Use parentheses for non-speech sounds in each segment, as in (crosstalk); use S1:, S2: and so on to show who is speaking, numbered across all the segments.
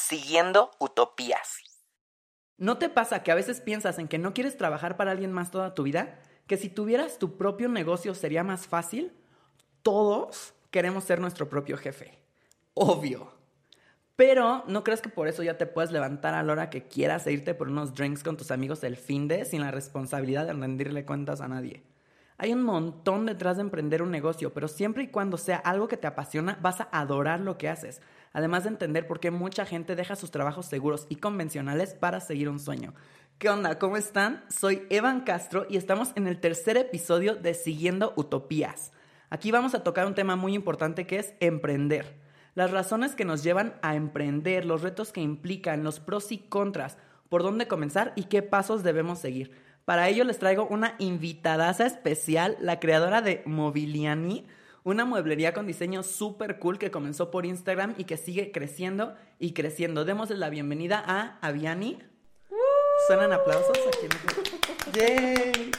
S1: Siguiendo Utopías.
S2: ¿No te pasa que a veces piensas en que no quieres trabajar para alguien más toda tu vida? ¿Que si tuvieras tu propio negocio sería más fácil? Todos queremos ser nuestro propio jefe. Obvio. Pero no crees que por eso ya te puedes levantar a la hora que quieras e irte por unos drinks con tus amigos el fin de sin la responsabilidad de rendirle cuentas a nadie. Hay un montón detrás de emprender un negocio, pero siempre y cuando sea algo que te apasiona, vas a adorar lo que haces. Además de entender por qué mucha gente deja sus trabajos seguros y convencionales para seguir un sueño. ¿Qué onda? ¿Cómo están? Soy Evan Castro y estamos en el tercer episodio de Siguiendo Utopías. Aquí vamos a tocar un tema muy importante que es emprender las razones que nos llevan a emprender, los retos que implican, los pros y contras, por dónde comenzar y qué pasos debemos seguir. Para ello les traigo una invitadaza especial, la creadora de Mobiliani, una mueblería con diseño súper cool que comenzó por Instagram y que sigue creciendo y creciendo. Démosle la bienvenida a Aviani. ¿Suenan aplausos? Aquí (laughs) ¡Yay!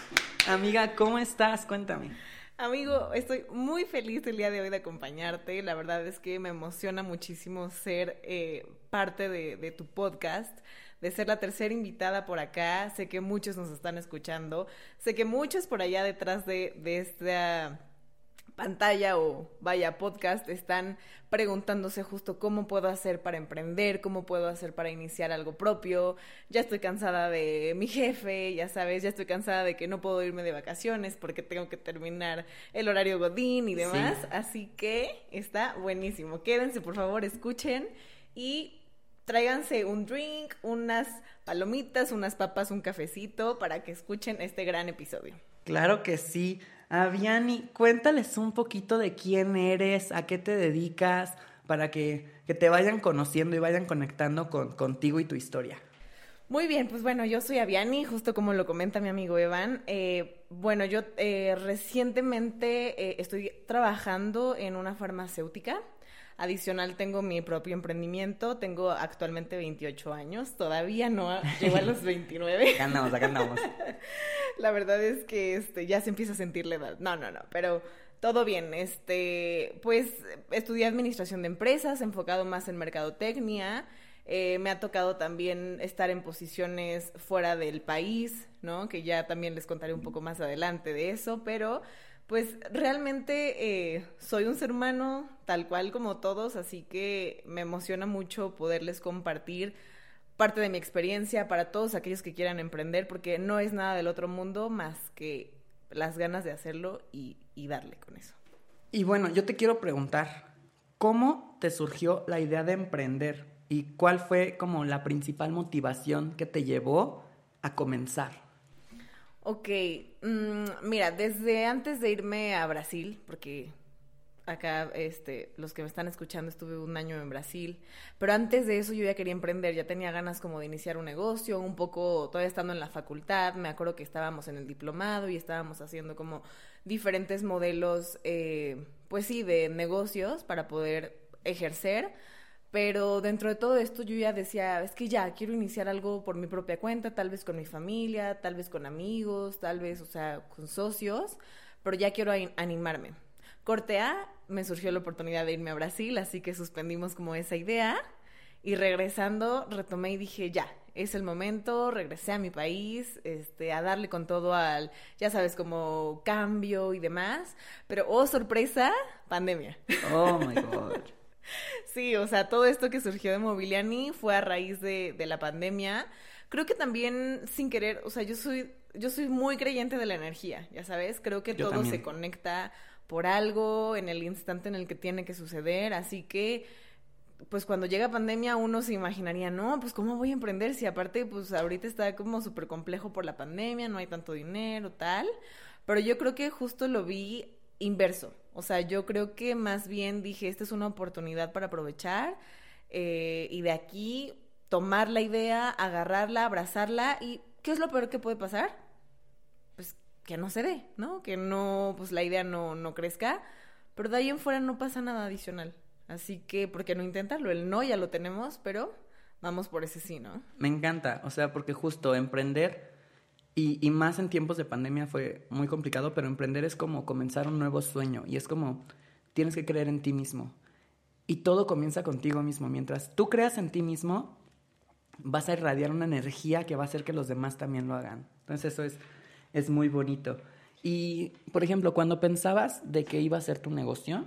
S2: Amiga, ¿cómo estás? Cuéntame.
S3: Amigo, estoy muy feliz el día de hoy de acompañarte. La verdad es que me emociona muchísimo ser eh, parte de, tu podcast, de ser la tercera invitada por acá. Sé que muchos nos están escuchando. Sé que muchos por allá detrás de, de esta pantalla o vaya podcast están preguntándose justo cómo puedo hacer para emprender, cómo puedo hacer para iniciar algo propio. Ya estoy cansada de mi jefe, ya sabes, ya estoy cansada de que no puedo irme de vacaciones porque tengo que terminar el horario godín y demás. Así que está buenísimo. Quédense, por favor, escuchen y tráiganse un drink, unas palomitas, unas papas, un cafecito para que escuchen este gran episodio.
S2: Claro que sí. Aviani, cuéntales un poquito de quién eres, a qué te dedicas, para que, te vayan conociendo y vayan conectando con, contigo y tu historia.
S3: Muy bien, pues bueno, yo soy Aviani, justo como lo comenta mi amigo Evan. Eh, bueno, yo eh, recientemente eh, estoy trabajando en una farmacéutica. Adicional tengo mi propio emprendimiento, tengo actualmente 28 años, todavía no llego a los 29.
S2: acá andamos, acá andamos.
S3: La verdad es que este, ya se empieza a sentir la edad. No, no, no, pero todo bien. Este, pues estudié administración de empresas, enfocado más en mercadotecnia. Eh, me ha tocado también estar en posiciones fuera del país, ¿no? Que ya también les contaré un poco más adelante de eso, pero pues realmente eh, soy un ser humano tal cual como todos, así que me emociona mucho poderles compartir parte de mi experiencia para todos aquellos que quieran emprender, porque no es nada del otro mundo más que las ganas de hacerlo y, y darle con eso.
S2: Y bueno, yo te quiero preguntar, ¿cómo te surgió la idea de emprender y cuál fue como la principal motivación que te llevó a comenzar?
S3: Ok, mm, mira, desde antes de irme a Brasil, porque acá este, los que me están escuchando estuve un año en Brasil, pero antes de eso yo ya quería emprender, ya tenía ganas como de iniciar un negocio, un poco todavía estando en la facultad, me acuerdo que estábamos en el diplomado y estábamos haciendo como diferentes modelos, eh, pues sí, de negocios para poder ejercer pero dentro de todo esto yo ya decía, es que ya quiero iniciar algo por mi propia cuenta, tal vez con mi familia, tal vez con amigos, tal vez, o sea, con socios, pero ya quiero animarme. Corte A, me surgió la oportunidad de irme a Brasil, así que suspendimos como esa idea y regresando retomé y dije, ya, es el momento, regresé a mi país, este, a darle con todo al, ya sabes, como cambio y demás, pero oh sorpresa, pandemia.
S2: Oh my god.
S3: Sí, o sea, todo esto que surgió de Mobiliani fue a raíz de, de, la pandemia. Creo que también sin querer, o sea, yo soy, yo soy muy creyente de la energía, ya sabes, creo que todo se conecta por algo en el instante en el que tiene que suceder, así que pues cuando llega pandemia uno se imaginaría, no, pues cómo voy a emprender si aparte pues ahorita está como súper complejo por la pandemia, no hay tanto dinero, tal, pero yo creo que justo lo vi inverso. O sea, yo creo que más bien dije, esta es una oportunidad para aprovechar eh, y de aquí tomar la idea, agarrarla, abrazarla y ¿qué es lo peor que puede pasar? Pues que no se dé, ¿no? Que no, pues la idea no, no crezca, pero de ahí en fuera no pasa nada adicional. Así que, ¿por qué no intentarlo? El no ya lo tenemos, pero vamos por ese sí, ¿no?
S2: Me encanta, o sea, porque justo emprender y, más en tiempos de pandemia fue muy complicado, pero emprender es como comenzar un nuevo sueño y es como tienes que creer en ti mismo. Y todo comienza contigo mismo. Mientras tú creas en ti mismo, vas a irradiar una energía que va a hacer que los demás también lo hagan. Entonces eso es, es muy bonito. Y, por ejemplo, cuando pensabas de que iba a ser tu negocio,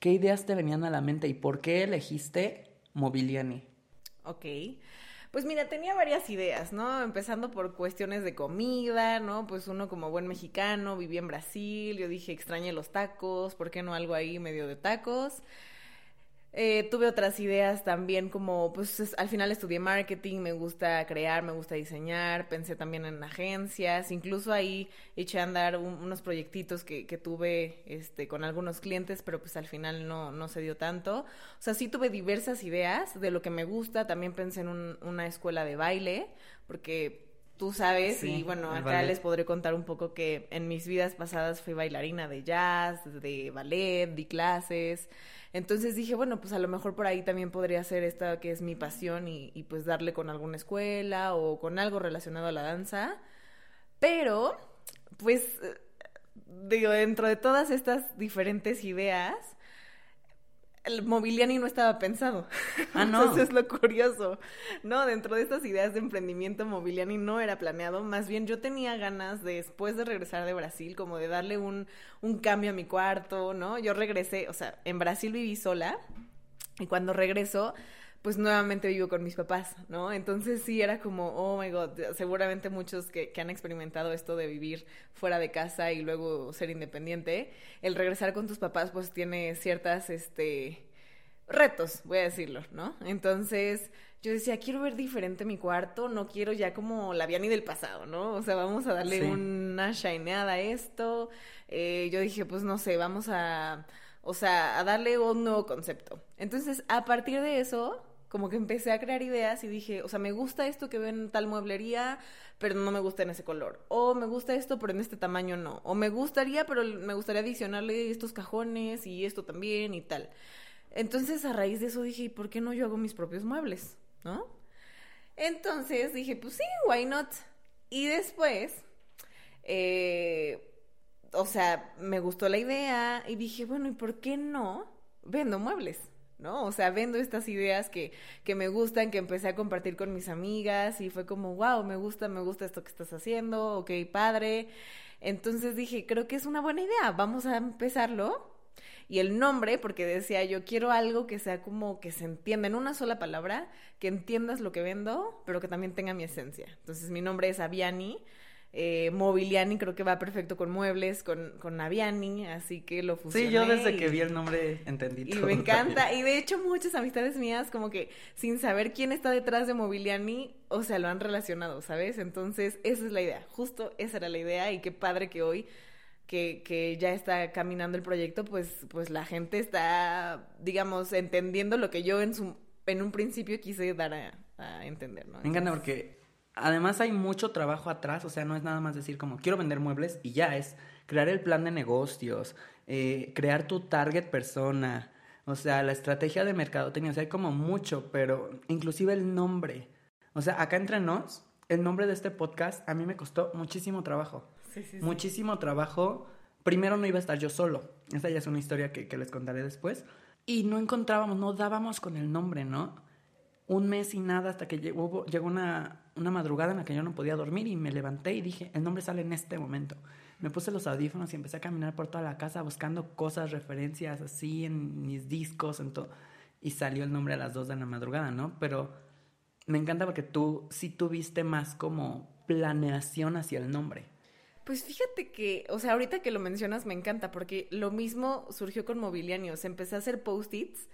S2: ¿qué ideas te venían a la mente y por qué elegiste Mobiliani?
S3: Ok. Pues mira, tenía varias ideas, ¿no? Empezando por cuestiones de comida, ¿no? Pues uno como buen mexicano, vivía en Brasil, yo dije, extrañé los tacos, ¿por qué no algo ahí medio de tacos? Eh, tuve otras ideas también como, pues al final estudié marketing, me gusta crear, me gusta diseñar, pensé también en agencias, incluso ahí eché a andar unos proyectitos que, que, tuve este, con algunos clientes, pero pues al final no, no se dio tanto. O sea, sí tuve diversas ideas de lo que me gusta, también pensé en una escuela de baile, porque tú sabes, y bueno, acá les podré contar un poco que en mis vidas pasadas fui bailarina de jazz, de ballet, di clases. Entonces dije, bueno, pues a lo mejor por ahí también podría ser esta que es mi pasión y, y pues darle con alguna escuela o con algo relacionado a la danza. Pero, pues, eh, digo, dentro de todas estas diferentes ideas, el Mobiliani no estaba pensado.
S2: Ah, (laughs) no.
S3: Entonces es lo curioso. No, dentro de estas ideas de emprendimiento, Mobiliani no era planeado. Más bien yo tenía ganas, después de regresar de Brasil, como de darle un, un cambio a mi cuarto, ¿no? Yo regresé, o sea, en Brasil viví sola. Y cuando regreso, pues nuevamente vivo con mis papás, ¿no? Entonces sí era como, oh my god, seguramente muchos que, que, han experimentado esto de vivir fuera de casa y luego ser independiente, el regresar con tus papás pues tiene ciertas, este, retos, voy a decirlo, ¿no? Entonces yo decía, quiero ver diferente mi cuarto, no quiero ya como la Viani del pasado, ¿no? O sea, vamos a darle una shineada a esto. Eh, yo dije, pues no sé, vamos a, o sea, a darle un nuevo concepto. Entonces, a partir de eso como que empecé a crear ideas y dije, o sea, me gusta esto que ven en tal mueblería, pero no me gusta en ese color. O me gusta esto, pero en este tamaño no. O me gustaría, pero me gustaría adicionarle estos cajones y esto también y tal. Entonces, a raíz de eso dije, ¿por qué no yo hago mis propios muebles? ¿No? Entonces dije, pues sí, why not? Y después, eh, o sea, me gustó la idea y dije, bueno, ¿y por qué no vendo muebles? ¿No? O sea, vendo estas ideas que, que me gustan, que empecé a compartir con mis amigas y fue como, wow, me gusta, me gusta esto que estás haciendo, ok, padre. Entonces dije, creo que es una buena idea, vamos a empezarlo. Y el nombre, porque decía yo, quiero algo que sea como que se entienda en una sola palabra, que entiendas lo que vendo, pero que también tenga mi esencia. Entonces mi nombre es Aviani eh, Mobiliani creo que va perfecto con muebles, con, con Naviani, así que lo fusioné.
S2: Sí, yo desde que vi el nombre entendí
S3: Y me encanta, y de hecho muchas amistades mías como que sin saber quién está detrás de Mobiliani, o sea, lo han relacionado, ¿sabes? Entonces, esa es la idea, justo esa era la idea y qué padre que hoy que, que, ya está caminando el proyecto, pues, pues la gente está, digamos, entendiendo lo que yo en su en un principio quise dar a, a entender, ¿no?
S2: Me encanta porque además hay mucho trabajo atrás, o sea, no es nada más decir como quiero vender muebles y ya es crear el plan de negocios, eh, crear tu target persona, o sea, la estrategia de mercadotecnia, o sea, hay como mucho, pero inclusive el nombre. O sea, acá entre nos, el nombre de este podcast a mí me costó muchísimo trabajo.
S3: Sí, sí,
S2: sí. Muchísimo trabajo. Primero no iba a estar yo solo. Esa ya es una historia que, que les contaré después. Y no encontrábamos, no dábamos con el nombre, ¿no? Un mes y nada hasta que llegó, llegó una, una madrugada en la que yo no podía dormir y me levanté y dije, el nombre sale en este momento. Me puse los audífonos y empecé a caminar por toda la casa buscando cosas, referencias así en mis discos, en. Y salió el nombre a las dos de la madrugada, ¿no? Pero me encanta porque tú sí tuviste más como planeación hacia el nombre.
S3: Pues fíjate que, o sea, ahorita que lo mencionas me encanta porque lo mismo surgió con Mobilianios. Empecé a hacer post-its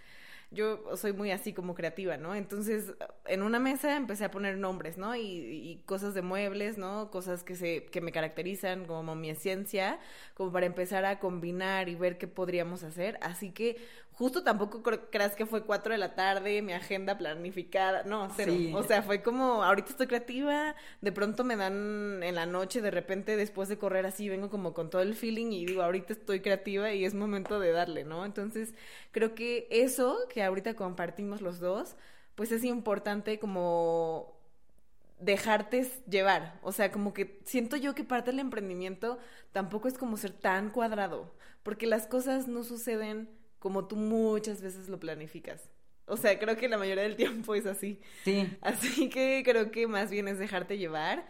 S3: yo soy muy así como creativa, ¿no? Entonces, en una mesa empecé a poner nombres, ¿no? Y, y, cosas de muebles, ¿no? Cosas que, se, que me caracterizan como mi esencia, como para empezar a combinar y ver qué podríamos hacer. Así que justo tampoco creas que fue cuatro de la tarde, mi agenda planificada, no, cero. O sea, fue como, ahorita estoy creativa, de pronto me dan en la noche, de repente después de correr así, vengo como con todo el feeling y digo, ahorita estoy creativa y es momento de darle, ¿no? Entonces, creo que eso que ahorita compartimos los dos, pues es importante como dejarte llevar. O sea, como que siento yo que parte del emprendimiento tampoco es como ser tan cuadrado, porque las cosas no suceden como tú muchas veces lo planificas. O sea, creo que la mayoría del tiempo es así.
S2: Sí.
S3: Así que creo que más bien es dejarte llevar,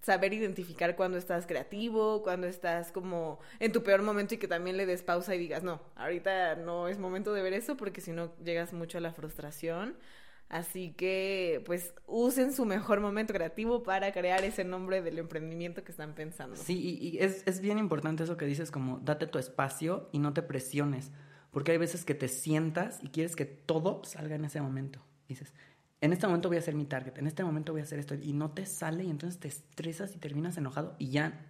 S3: saber identificar cuando estás creativo, cuando estás como en tu peor momento y que también le des pausa y digas, no, ahorita no es momento de ver eso porque si no llegas mucho a la frustración. Así que, pues, usen su mejor momento creativo para crear ese nombre del emprendimiento que están pensando.
S2: Sí, y, y es, es bien importante eso que dices, como date tu espacio y no te presiones. Porque hay veces que te sientas y quieres que todo salga en ese momento. Dices, en este momento voy a hacer mi target, en este momento voy a hacer esto, y no te sale, y entonces te estresas y terminas enojado y ya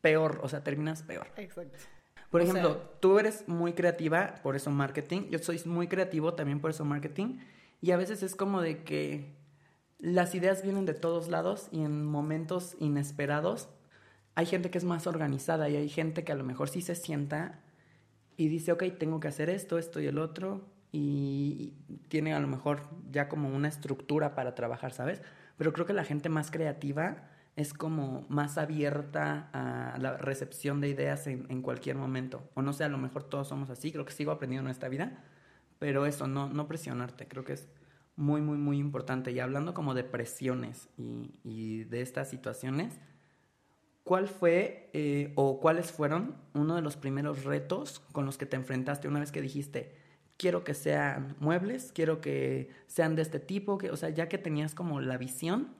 S2: peor, o sea, terminas peor.
S3: Exacto.
S2: Por
S3: O
S2: ejemplo,
S3: sea-
S2: tú eres muy creativa, por eso marketing. Yo soy muy creativo también por eso marketing. Y a veces es como de que las ideas vienen de todos lados y en momentos inesperados hay gente que es más organizada y hay gente que a lo mejor sí se sienta y dice, ok, tengo que hacer esto, esto y el otro. Y tiene a lo mejor ya como una estructura para trabajar, ¿sabes? Pero creo que la gente más creativa es como más abierta a la recepción de ideas en, cualquier momento. O no sé, a lo mejor todos somos así, creo que sigo aprendiendo en esta vida, pero eso, no, no presionarte, creo que es muy, muy, muy importante. Y hablando como de presiones y de estas situaciones, ¿cuál fue eh, o cuáles fueron uno de los primeros retos con los que te enfrentaste una vez que dijiste, quiero que sean muebles, quiero que sean de este tipo, que, o sea, ya que tenías como la visión,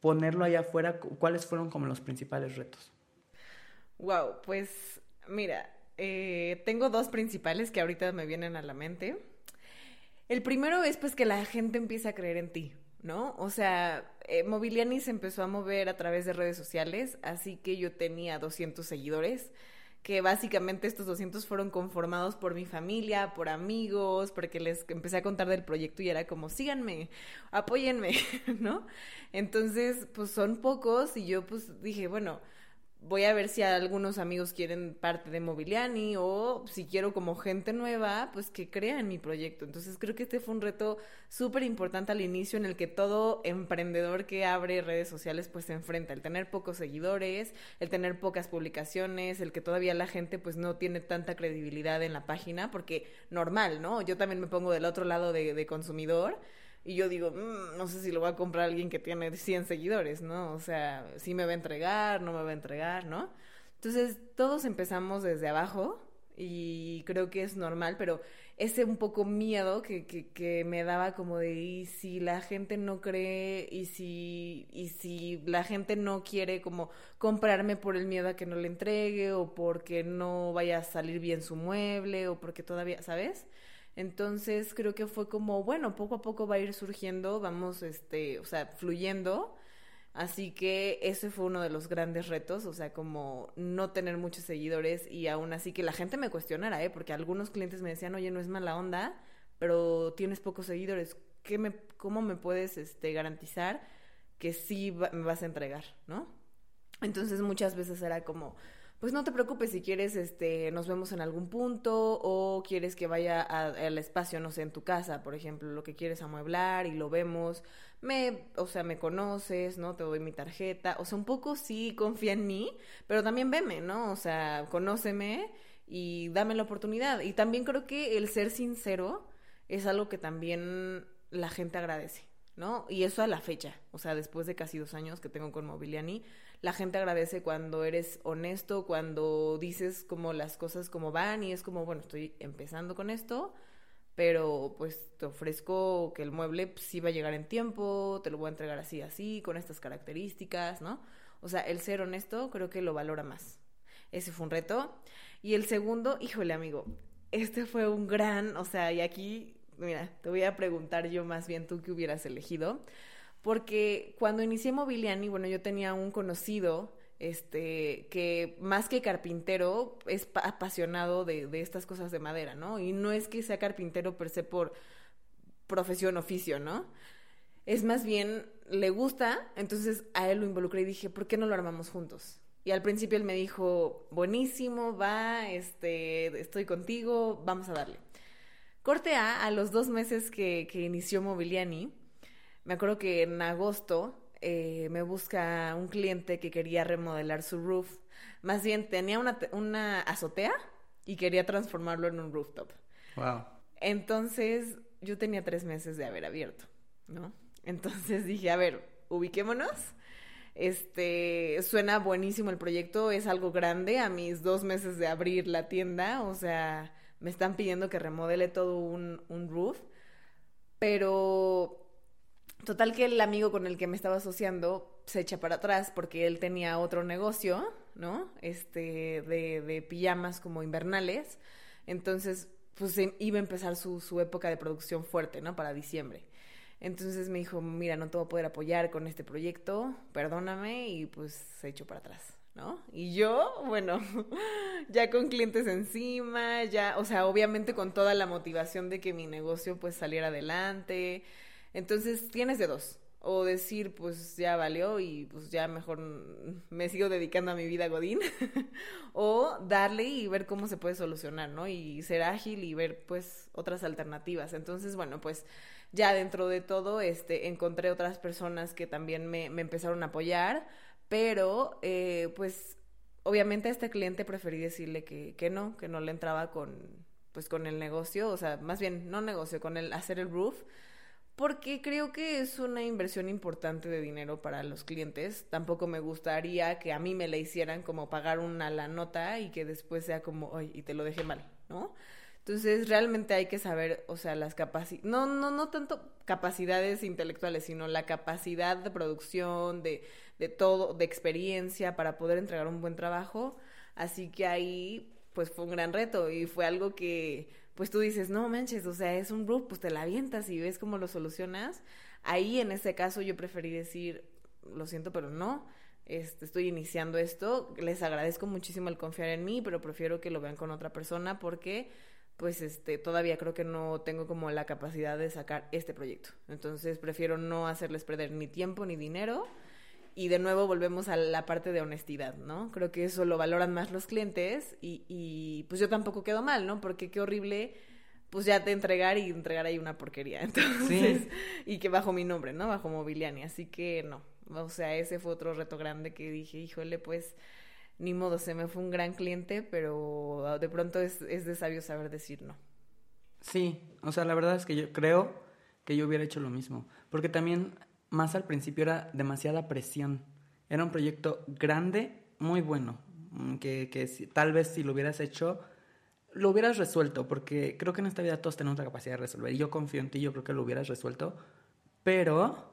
S2: ponerlo allá afuera, cu- ¿cuáles fueron como los principales retos?
S3: Wow, pues mira, eh, tengo dos principales que ahorita me vienen a la mente. El primero es pues que la gente empiece a creer en ti, ¿no? O sea, eh, se empezó a mover a través de redes sociales, así que yo tenía 200 seguidores, que básicamente estos 200 fueron conformados por mi familia, por amigos, porque les empecé a contar del proyecto y era como, síganme, apóyenme, (laughs) ¿no? Entonces, pues son pocos y yo pues dije, bueno, voy a ver si algunos amigos quieren parte de Mobiliani o si quiero como gente nueva, pues que crean mi proyecto. Entonces creo que este fue un reto súper importante al inicio en el que todo emprendedor que abre redes sociales pues se enfrenta, el tener pocos seguidores, el tener pocas publicaciones, el que todavía la gente pues no tiene tanta credibilidad en la página, porque normal, ¿no? Yo también me pongo del otro lado de, de consumidor. Y yo digo, "Mm, no sé si lo va a comprar alguien que tiene 100 seguidores, ¿no? O sea, si me va a entregar, no me va a entregar, ¿no? Entonces, todos empezamos desde abajo y creo que es normal, pero ese un poco miedo que, que, que me daba como de, y si la gente no cree, y si, y si la gente no quiere como comprarme por el miedo a que no le entregue, o porque no vaya a salir bien su mueble, o porque todavía, ¿sabes? Entonces creo que fue como, bueno, poco a poco va a ir surgiendo, vamos, este, o sea, fluyendo. Así que ese fue uno de los grandes retos, o sea, como no tener muchos seguidores y aún así que la gente me cuestionara, ¿eh? Porque algunos clientes me decían, oye, no es mala onda, pero tienes pocos seguidores, ¿qué me, ¿cómo me puedes este, garantizar que sí me vas a entregar, ¿no? Entonces muchas veces era como, pues no te preocupes si quieres, este, nos vemos en algún punto o quieres que vaya al espacio, no sé, en tu casa, por ejemplo, lo que quieres amueblar y lo vemos, me, o sea, me conoces, ¿no? Te doy mi tarjeta, o sea, un poco sí confía en mí, pero también veme, ¿no? O sea, conóceme y dame la oportunidad. Y también creo que el ser sincero es algo que también la gente agradece, ¿no? Y eso a la fecha, o sea, después de casi dos años que tengo con Mobiliani, la gente agradece cuando eres honesto, cuando dices como las cosas como van y es como, bueno, estoy empezando con esto, pero pues te ofrezco que el mueble pues, sí va a llegar en tiempo, te lo voy a entregar así, así, con estas características, ¿no? O sea, el ser honesto creo que lo valora más. Ese fue un reto. Y el segundo, híjole amigo, este fue un gran, o sea, y aquí, mira, te voy a preguntar yo más bien tú qué hubieras elegido, porque cuando inicié Mobiliani, bueno, yo tenía un conocido, este, que más que carpintero es pa- apasionado de, de estas cosas de madera, ¿no? Y no es que sea carpintero per se por profesión, oficio, ¿no? Es más bien, le gusta, entonces a él lo involucré y dije, ¿por qué no lo armamos juntos? Y al principio él me dijo, buenísimo, va, este, estoy contigo, vamos a darle. Corte A, a los dos meses que, que inició Mobiliani, me acuerdo que en agosto eh, me busca un cliente que quería remodelar su roof. Más bien tenía una, una azotea y quería transformarlo en un rooftop.
S2: Wow.
S3: Entonces, yo tenía tres meses de haber abierto, ¿no? Entonces (laughs) dije, a ver, ubiquémonos. Este, suena buenísimo el proyecto, es algo grande a mis dos meses de abrir la tienda, o sea, me están pidiendo que remodele todo un, un roof, pero total que el amigo con el que me estaba asociando se echa para atrás porque él tenía otro negocio, ¿no? Este, de, pijamas como invernales, entonces, pues iba a empezar su, su época de producción fuerte, ¿no? Para diciembre. Entonces me dijo, mira, no te voy a poder apoyar con este proyecto, perdóname, y pues se echó para atrás, ¿no? Y yo, bueno, (laughs) ya con clientes encima, ya, o sea, obviamente con toda la motivación de que mi negocio pues saliera adelante. Entonces tienes de dos, o decir, pues ya valió y pues ya mejor me sigo dedicando a mi vida Godín, (laughs) o darle y ver cómo se puede solucionar, ¿no? Y ser ágil y ver pues otras alternativas. Entonces, bueno, pues ya dentro de todo, este, encontré otras personas que también me, me empezaron a apoyar, pero eh, pues obviamente a este cliente preferí decirle que, que no, que no le entraba con, pues con el negocio, o sea, más bien no negocio, con el hacer el roof, porque creo que es una inversión importante de dinero para los clientes. Tampoco me gustaría que a mí me la hicieran como pagar una la nota y que después sea como, ay, y te lo dejé mal, ¿no? Entonces, realmente hay que saber, o sea, las capacidades, no, no, no tanto capacidades intelectuales, sino la capacidad de producción, de, de todo, de experiencia para poder entregar un buen trabajo. Así que ahí, pues fue un gran reto y fue algo que, pues tú dices, no manches, o sea, es un roof, pues te la avientas y ves cómo lo solucionas. Ahí, en ese caso, yo preferí decir, lo siento, pero no. Este, estoy iniciando esto, les agradezco muchísimo el confiar en mí, pero prefiero que lo vean con otra persona porque pues este todavía creo que no tengo como la capacidad de sacar este proyecto. Entonces prefiero no hacerles perder ni tiempo ni dinero. Y de nuevo volvemos a la parte de honestidad, ¿no? Creo que eso lo valoran más los clientes y, y pues yo tampoco quedo mal, ¿no? Porque qué horrible pues ya te entregar y entregar ahí una porquería. (laughs) Entonces, y que bajo mi nombre, ¿no? Bajo Mobiliani. Así que no. O sea, ese fue otro reto grande que dije, híjole, pues ni modo, se me fue un gran cliente, pero de pronto es, es de sabio saber decir no.
S2: Sí, o sea, la verdad es que yo creo que yo hubiera hecho lo mismo, porque también más al principio era demasiada presión. Era un proyecto grande, muy bueno, mm, que, que tal vez si lo hubieras hecho, lo hubieras resuelto, porque creo que en esta vida todos tenemos la capacidad de resolver. Y yo confío en ti, yo creo que lo hubieras resuelto, pero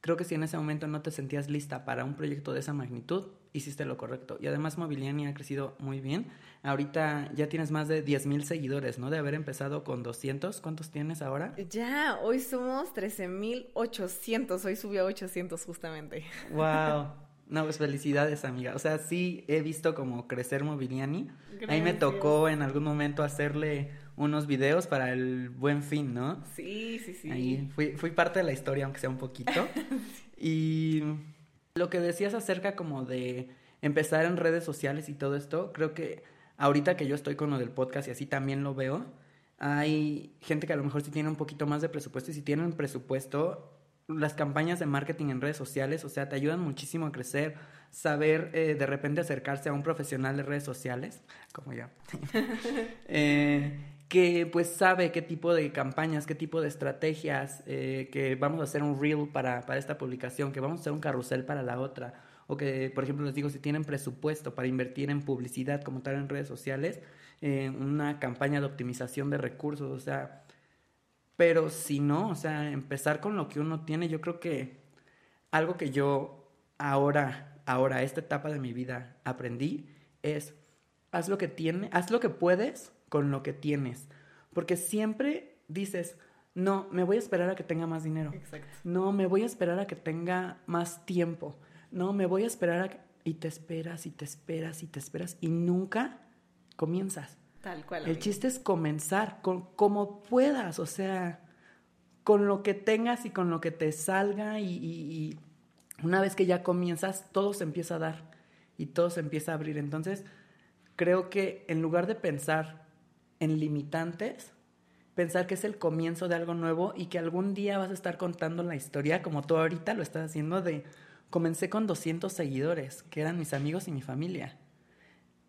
S2: creo que si en ese momento no te sentías lista para un proyecto de esa magnitud, hiciste lo correcto. Y además Mobiliani ha crecido muy bien. Ahorita ya tienes más de 10 mil seguidores, ¿no? De haber empezado con 200. ¿Cuántos tienes ahora?
S3: Ya, hoy somos 13 mil 800. Hoy subió a 800 justamente.
S2: ¡Wow! (laughs) No, pues felicidades, amiga. O sea, sí he visto como crecer Mobiliani. Ahí me tocó en algún momento hacerle unos videos para el buen fin, ¿no?
S3: Sí, sí, sí.
S2: Ahí fui, fui parte de la historia, aunque sea un poquito. (laughs) Y lo que decías acerca como de empezar en redes sociales y todo esto, creo que ahorita que yo estoy con lo del podcast y así también lo veo, hay gente que a lo mejor sí tiene un poquito más de presupuesto y si tienen presupuesto, las campañas de marketing en redes sociales, o sea, te ayudan muchísimo a crecer, saber eh, de repente acercarse a un profesional de redes sociales, como yo. (laughs) eh, que pues sabe qué tipo de campañas, qué tipo de estrategias, eh, que vamos a hacer un reel para, para esta publicación, que vamos a hacer un carrusel para la otra, o que, por ejemplo, les digo, si tienen presupuesto para invertir en publicidad como tal en redes sociales, eh, una campaña de optimización de recursos, o sea, pero si no, o sea, empezar con lo que uno tiene, yo creo que algo que yo ahora, ahora, esta etapa de mi vida aprendí es, haz lo que tiene, haz lo que puedes con lo que tienes. Porque siempre dices, no, me voy a esperar a que tenga más dinero.
S3: Exacto.
S2: No, me voy a esperar a que tenga más tiempo. No, me voy a esperar a que... Y te esperas y te esperas y te esperas y nunca comienzas.
S3: Tal cual.
S2: El chiste es comenzar con como puedas, o sea, con lo que tengas y con lo que te salga y, y, y una vez que ya comienzas, todo se empieza a dar y todo se empieza a abrir. Entonces, creo que en lugar de pensar en limitantes, pensar que es el comienzo de algo nuevo y que algún día vas a estar contando la historia como tú ahorita lo estás haciendo de comencé con 200 seguidores, que eran mis amigos y mi familia.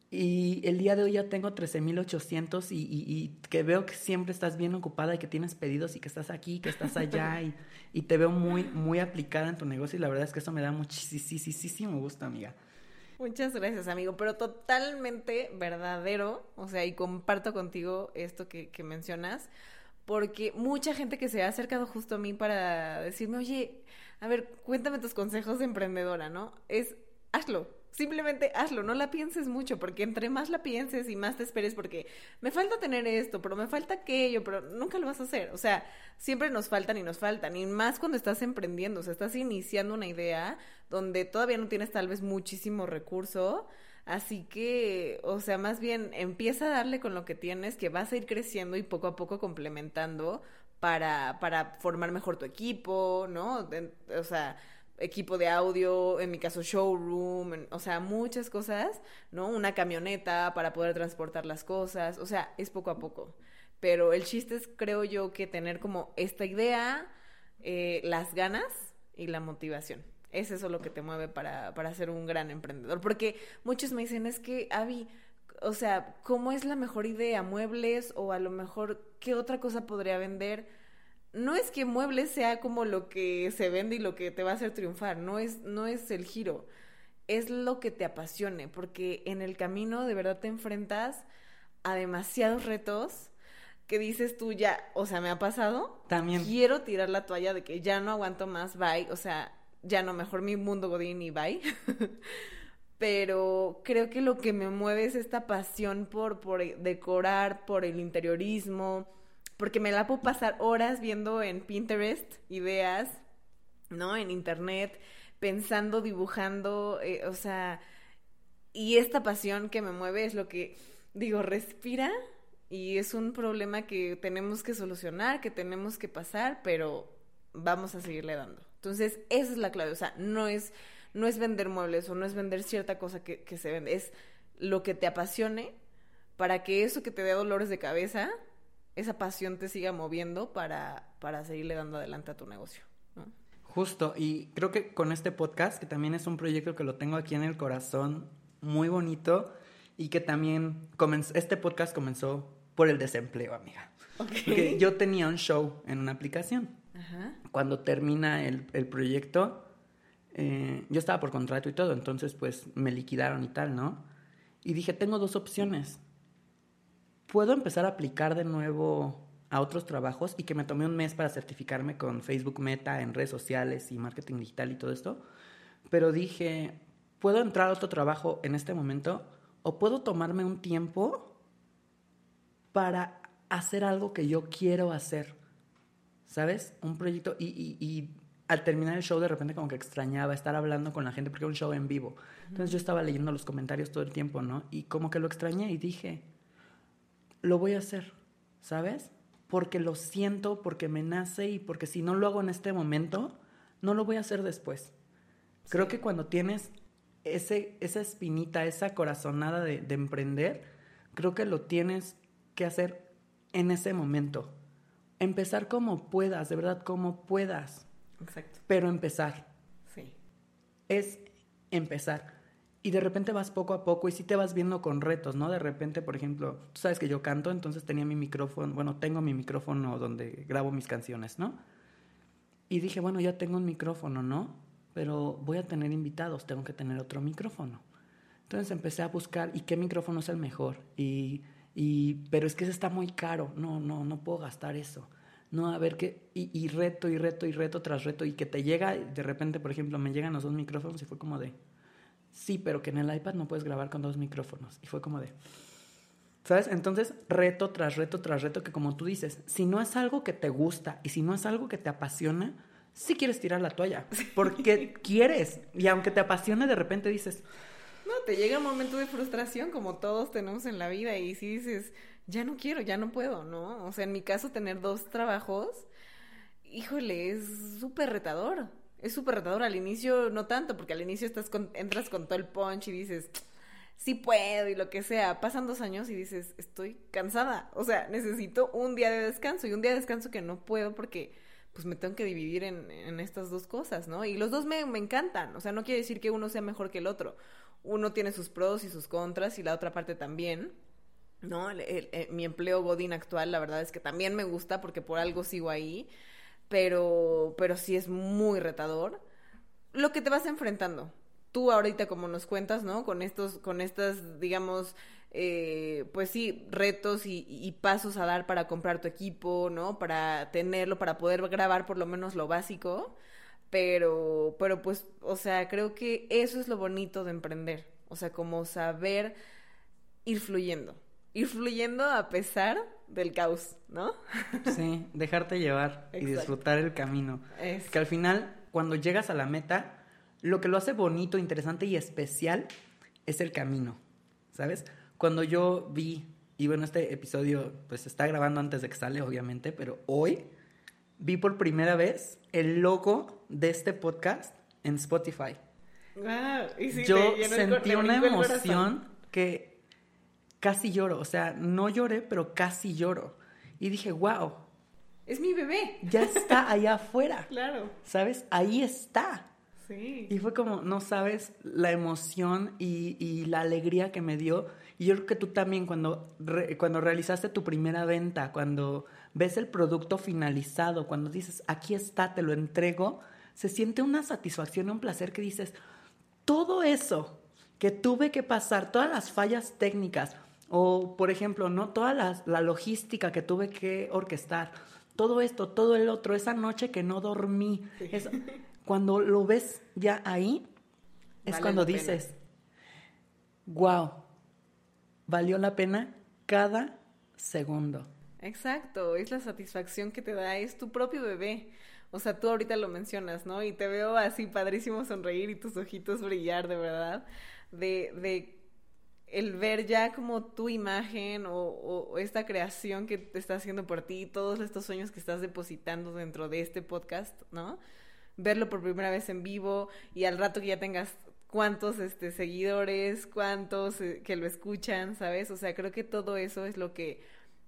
S2: Y el día de hoy ya tengo 13.800 y, y, y que veo que siempre estás bien ocupada y que tienes pedidos y que estás aquí, que estás allá (laughs) y, y te veo muy, muy aplicada en tu negocio y la verdad es que eso me da muchísimo gusto, amiga.
S3: Muchas gracias, amigo, pero totalmente verdadero, o sea, y comparto contigo esto que, que mencionas, porque mucha gente que se ha acercado justo a mí para decirme, oye, a ver, cuéntame tus consejos de emprendedora, ¿no? Es, hazlo, simplemente hazlo, no la pienses mucho, porque entre más la pienses y más te esperes, porque me falta tener esto, pero me falta aquello, pero nunca lo vas a hacer. O sea, siempre nos faltan y nos faltan, y más cuando estás emprendiendo, o sea, estás iniciando una idea donde todavía no tienes tal vez muchísimo recurso. Así que, o sea, más bien empieza a darle con lo que tienes, que vas a ir creciendo y poco a poco complementando para, para formar mejor tu equipo, ¿no? o sea, equipo de audio, en mi caso showroom, o sea, muchas cosas, ¿no? Una camioneta para poder transportar las cosas, o sea, es poco a poco. Pero el chiste es, creo yo, que tener como esta idea, eh, las ganas y la motivación. Es eso lo que te mueve para, para ser un gran emprendedor. Porque muchos me dicen, es que, Avi, o sea, ¿cómo es la mejor idea? ¿Muebles? O a lo mejor, ¿qué otra cosa podría vender? no es que muebles sea como lo que se vende y lo que te va a hacer triunfar, no es, no es el giro, es lo que te apasione, porque en el camino de verdad te enfrentas a demasiados retos que dices tú ya, o sea, me ha pasado,
S2: también
S3: quiero tirar la toalla de que ya no aguanto más, bye, o sea, ya no, mejor mi mundo godín y bye. (laughs) Pero creo que lo que me mueve es esta pasión por, por decorar, por el interiorismo, porque me la puedo pasar horas viendo en Pinterest ideas, ¿no? En internet, pensando, dibujando, eh, o sea, y esta pasión que me mueve es lo que digo, respira y es un problema que tenemos que solucionar, que tenemos que pasar, pero vamos a seguirle dando. Entonces, esa es la clave, o sea, no es, no es vender muebles o no es vender cierta cosa que, que se vende, es lo que te apasione para que eso que te dé dolores de cabeza esa pasión te siga moviendo para, para seguirle dando adelante a tu negocio.
S2: Justo, y creo que con este podcast, que también es un proyecto que lo tengo aquí en el corazón, muy bonito, y que también comenzó, este podcast comenzó por el desempleo, amiga. Porque yo tenía un show en una aplicación. Cuando termina el, el proyecto, eh, yo estaba por contrato y todo, entonces pues me liquidaron y tal, ¿no? Y dije, tengo dos opciones puedo empezar a aplicar de nuevo a otros trabajos y que me tomé un mes para certificarme con Facebook Meta en redes sociales y marketing digital y todo esto. Pero dije, ¿puedo entrar a otro trabajo en este momento o puedo tomarme un tiempo para hacer algo que yo quiero hacer? ¿Sabes? Un proyecto y, y, y al terminar el show de repente como que extrañaba estar hablando con la gente porque era un show en vivo. Entonces yo estaba leyendo los comentarios todo el tiempo, ¿no? Y como que lo extrañé y dije, lo voy a hacer, ¿sabes? Porque lo siento, porque me nace y porque si no lo hago en este momento, no lo voy a hacer después. Creo que cuando tienes ese, esa espinita, esa corazonada de, de emprender, creo que lo tienes que hacer en ese momento. Empezar como puedas, de verdad, como puedas.
S3: Exacto.
S2: Pero empezar.
S3: Sí.
S2: Es empezar y de repente vas poco a poco y sí te vas viendo con retos, ¿no? De repente, por ejemplo, tú sabes que yo canto, entonces tenía mi micrófono, bueno, tengo mi micrófono donde grabo mis canciones, ¿no? Y dije, bueno, ya tengo un micrófono, ¿no? Pero voy a tener invitados, tengo que tener otro micrófono. Entonces empecé a buscar, ¿y qué micrófono es el mejor? Y, y pero es que ese está muy caro, no, no, no puedo gastar eso. No, a ver qué, y, y reto, y reto, y reto tras reto, y que te llega, de repente, por ejemplo, me llegan los dos micrófonos y fue como de, sí, pero que en el iPad no puedes grabar con dos micrófonos. Y fue como de... ¿Sabes? Entonces, reto tras reto tras reto, que como tú dices, si no es algo que te gusta y si no es algo que te apasiona, sí quieres tirar la toalla. Porque (laughs) quieres. Y aunque te apasione, de repente dices...
S3: No, te llega un momento de frustración como todos tenemos en la vida y si dices, ya no quiero, ya no puedo, ¿no? O sea, en mi caso, tener dos trabajos, híjole, es súper retador es súper retador. Al inicio no tanto, porque al inicio estás entras con todo el punch y dices, sí puedo y lo que sea. Pasan dos años y dices, estoy cansada. O sea, necesito un día de descanso y un día de descanso que no puedo porque pues me tengo que dividir en, en estas dos cosas, ¿no? Y los dos me, me encantan. O sea, no quiere decir que uno sea mejor que el otro. Uno tiene sus pros y sus contras y la otra parte también. ¿no? Eh, mi empleo Godín actual, la verdad es que también me gusta porque por algo sigo ahí, pero, pero sí es muy retador. Lo que te vas enfrentando. Tú ahorita, como nos cuentas, ¿no? Con estos, con estas, digamos, eh, pues sí, retos y, pasos a dar para comprar tu equipo, ¿no? Para tenerlo, para poder grabar por lo menos lo básico. Pero, pero pues, o sea, creo que eso es lo bonito de emprender. O sea, como saber ir fluyendo ir fluyendo a pesar del caos, ¿no? (laughs)
S2: Sí, dejarte llevar y disfrutar el camino. Es. Que al final, cuando llegas a la meta, lo que lo hace bonito, interesante y especial es el camino, ¿sabes? Cuando yo vi, y bueno, este episodio pues se está grabando antes de que sale, obviamente, pero hoy vi por primera vez el logo de este podcast en Spotify.
S3: Ah, y sí,
S2: yo sentí una emoción que casi lloro. O sea, no lloré, pero casi lloro. Y dije, wow.
S3: Es mi bebé.
S2: Ya está (laughs) allá afuera.
S3: Claro.
S2: ¿Sabes? Ahí está.
S3: Sí.
S2: Y fue como, no sabes la emoción y, la alegría que me dio. Y yo creo que tú también cuando, cuando realizaste tu primera venta, cuando ves el producto finalizado, cuando dices, aquí está, te lo entrego, se siente una satisfacción, un placer que dices, todo eso que tuve que pasar, todas las fallas técnicas, o, por ejemplo, ¿no? Toda la, logística que tuve que orquestar, todo esto, todo el otro, esa noche que no dormí, cuando lo ves ya ahí, es cuando dices, wow, valió la pena cada segundo.
S3: Exacto, es la satisfacción que te da, es tu propio bebé. O sea, tú ahorita lo mencionas, ¿no? Y te veo así padrísimo sonreír y tus ojitos brillar, de verdad, de, de el ver ya como tu imagen o, esta creación que te está haciendo por ti, todos estos sueños que estás depositando dentro de este podcast, ¿no? Verlo por primera vez en vivo y al rato que ya tengas cuántos este, seguidores, cuántos eh, que lo escuchan, ¿sabes? O sea, creo que todo eso es lo que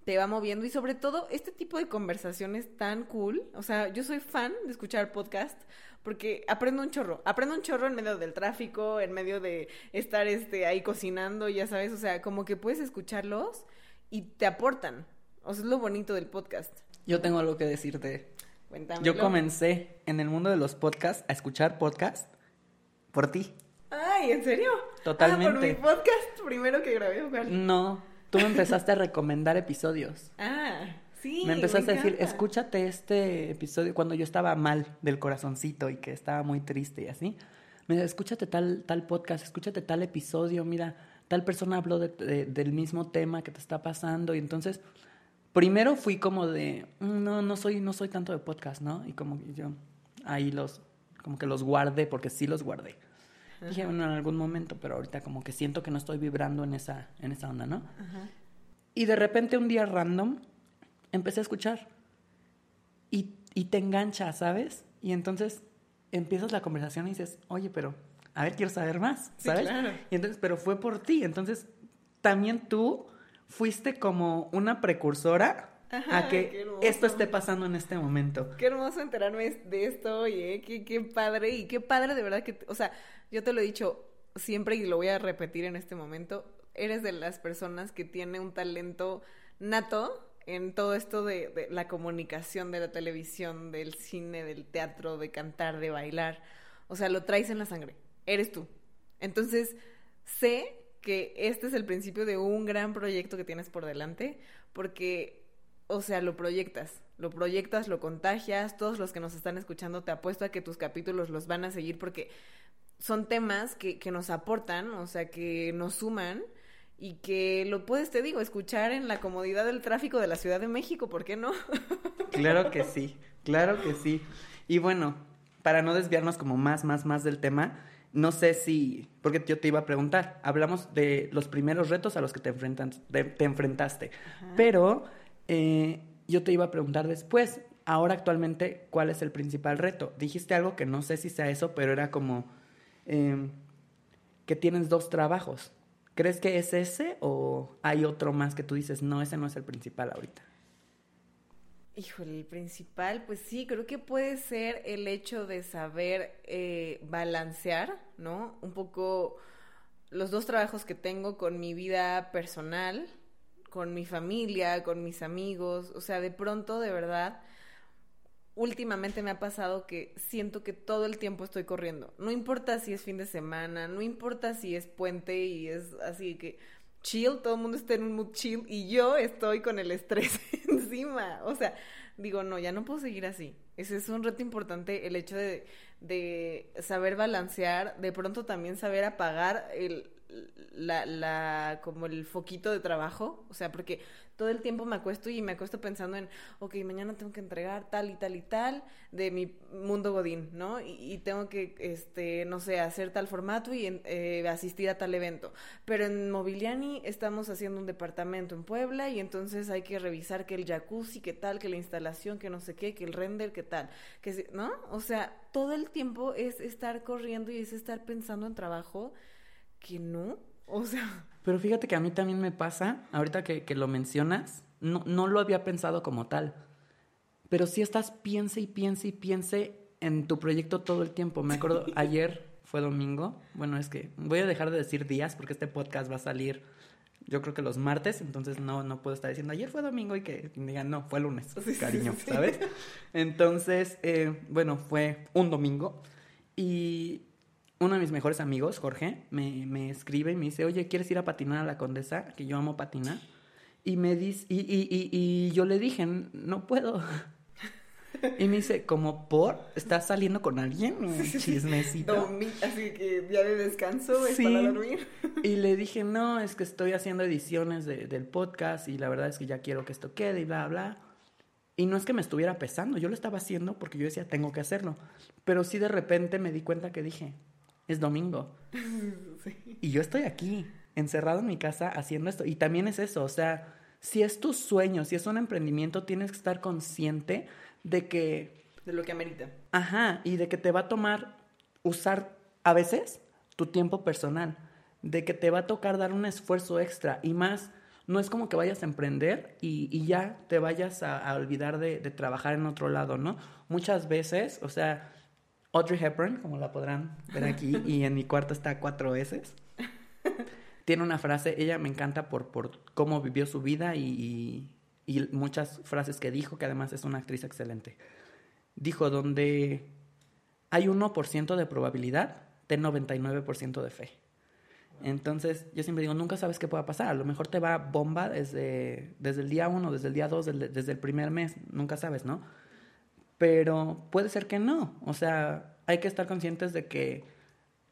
S3: te va moviendo y sobre todo este tipo de conversaciones tan cool, o sea, yo soy fan de escuchar podcast porque aprendo un chorro, aprendo un chorro en medio del tráfico, en medio de estar este ahí cocinando, ya sabes, o sea, como que puedes escucharlos y te aportan. O sea, es lo bonito del podcast.
S2: Yo tengo algo que decirte.
S3: Cuéntame.
S2: Yo comencé en el mundo de los podcasts a escuchar podcast por ti.
S3: Ay, ¿en serio?
S2: Totalmente. Ah,
S3: por mi podcast primero que grabé.
S2: No, tú me empezaste a recomendar episodios.
S3: Ah. Sí,
S2: me empezaste a decir, escúchate este episodio cuando yo estaba mal del corazoncito y que estaba muy triste y así. Me dice, escúchate tal, tal podcast, escúchate tal episodio, mira, tal persona habló del mismo tema que te está pasando. Y entonces, primero fui como de, mm, no, no soy, no soy tanto de podcast, ¿no? Y como que yo ahí los, como que los guardé, porque sí los guardé. Dije, bueno, en algún momento, pero ahorita como que siento que no estoy vibrando en esa, en esa onda, ¿no? Y de repente un día random empecé a escuchar y, y te engancha, ¿sabes? Y entonces empiezas la conversación y dices, oye, pero a ver, quiero saber más, ¿sabes?
S3: claro.
S2: Y entonces, pero fue por ti. Entonces, también tú fuiste como una precursora a que esto esté pasando en este momento.
S3: Qué hermoso enterarme de esto, oye, qué, qué padre y qué padre de verdad que, o sea, yo te lo he dicho siempre y lo voy a repetir en este momento, eres de las personas que tiene un talento nato en todo esto de, la comunicación, de la televisión, del cine, del teatro, de cantar, de bailar. O sea, lo traes en la sangre. Eres tú. Entonces, sé que este es el principio de un gran proyecto que tienes por delante, porque, o sea, lo proyectas, lo proyectas, lo contagias, todos los que nos están escuchando te apuesto a que tus capítulos los van a seguir porque son temas que, que nos aportan, o sea, que nos suman y que lo puedes, te digo, escuchar en la comodidad del tráfico de la Ciudad de México, ¿por qué no? (laughs)
S2: claro que sí, claro que sí. Y bueno, para no desviarnos como más, más, más del tema, no sé si, porque yo te iba a preguntar, hablamos de los primeros retos a los que te, te, enfrentaste, pero eh, yo te iba a preguntar después, ahora actualmente, ¿cuál es el principal reto? Dijiste algo que no sé si sea eso, pero era como eh, que tienes dos trabajos. ¿Crees que es ese o hay otro más que tú dices, no, ese no es el principal ahorita?
S3: Híjole, el principal, pues sí, creo que puede ser el hecho de saber eh, balancear, ¿no? Un poco los dos trabajos que tengo con mi vida personal, con mi familia, con mis amigos, o sea, de pronto, de verdad, últimamente me ha pasado que siento que todo el tiempo estoy corriendo. No importa si es fin de semana, no importa si es puente y es así que chill, todo el mundo está en un mood chill y yo estoy con el estrés (laughs) encima. O sea, digo, no, ya no puedo seguir así. Ese es un reto importante, el hecho de, saber balancear, de pronto también saber apagar el, la, la, como el foquito de trabajo, o sea, porque todo el tiempo me acuesto y me acuesto pensando en, ok, mañana tengo que entregar tal y tal y tal de mi mundo godín, ¿no? Y, tengo que, este, no sé, hacer tal formato y eh, asistir a tal evento. Pero en Mobiliani estamos haciendo un departamento en Puebla y entonces hay que revisar que el jacuzzi, que tal, que la instalación, que no sé qué, que el render, que tal, que, ¿no? O sea, todo el tiempo es estar corriendo y es estar pensando en trabajo que no, o sea...
S2: Pero fíjate que a mí también me pasa, ahorita que, que lo mencionas, no, no lo había pensado como tal, pero sí estás piense y piense y piense en tu proyecto todo el tiempo. Me acuerdo, ayer fue domingo, bueno, es que voy a dejar de decir días porque este podcast va a salir yo creo que los martes, entonces no, no puedo estar diciendo ayer fue domingo y que digan no, fue lunes, cariño, ¿sabes? Entonces, eh, bueno, fue un domingo y uno de mis mejores amigos, Jorge, me, me, escribe y me dice, oye, ¿quieres ir a patinar a la Condesa? Que yo amo patinar. Y me dice, y, y, y, y yo le dije, no puedo. Y me dice, ¿como por? ¿Estás saliendo con alguien? (laughs) Chismecito.
S3: así que día de descanso es para dormir. (laughs)
S2: Y le dije, no, es que estoy haciendo ediciones de, del podcast y la verdad es que ya quiero que esto quede y bla, bla. Y no es que me estuviera pesando, yo lo estaba haciendo porque yo decía, tengo que hacerlo. Pero sí de repente me di cuenta que dije, es domingo. (laughs) Y yo estoy aquí, encerrado en mi casa haciendo esto. Y también es eso, o sea, si es tu sueño, si es un emprendimiento, tienes que estar consciente de que...
S3: De lo que amerita.
S2: Ajá, y de que te va a tomar usar a veces tu tiempo personal, de que te va a tocar dar un esfuerzo extra y más, no es como que vayas a emprender y, ya te vayas a, olvidar de, de, trabajar en otro lado, ¿no? Muchas veces, o sea, Audrey Hepburn, como la podrán ver aquí, y en mi cuarto está cuatro veces. Tiene una frase, ella me encanta por, por cómo vivió su vida y, y, muchas frases que dijo, que además es una actriz excelente. Dijo, donde hay 1% de probabilidad, ten 99% de fe. Entonces, yo siempre digo, nunca sabes qué pueda pasar. A lo mejor te va bomba desde, desde el día uno, desde el día dos, desde, desde el primer mes. Nunca sabes, ¿no? Pero puede ser que no. O sea, hay que estar conscientes de que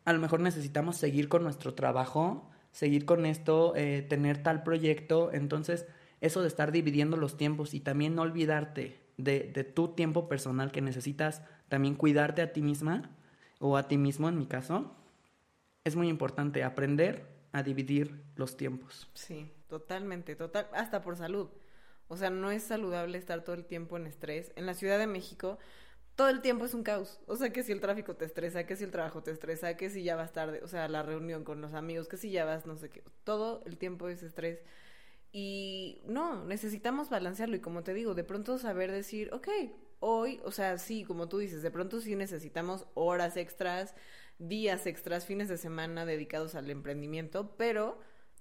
S2: a lo mejor necesitamos seguir con nuestro trabajo, seguir con esto, eh, tener tal proyecto. Entonces, eso de estar dividiendo los tiempos y también no olvidarte de, de tu tiempo personal que necesitas también cuidarte a ti misma o a ti mismo en mi caso, es muy importante aprender a dividir los tiempos.
S3: Sí, totalmente, total, hasta por salud. O sea, no es saludable estar todo el tiempo en estrés. En la Ciudad de México, todo el tiempo es un caos. O sea, que si el tráfico te estresa, que si el trabajo te estresa, que si ya vas tarde, o sea, la reunión con los amigos, que si ya vas, no sé qué. Todo el tiempo es estrés. Y no, necesitamos balancearlo. Y como te digo, de pronto saber decir, ok, hoy, o sea, sí, como tú dices, de pronto sí necesitamos horas extras, días extras, fines de semana dedicados al emprendimiento, pero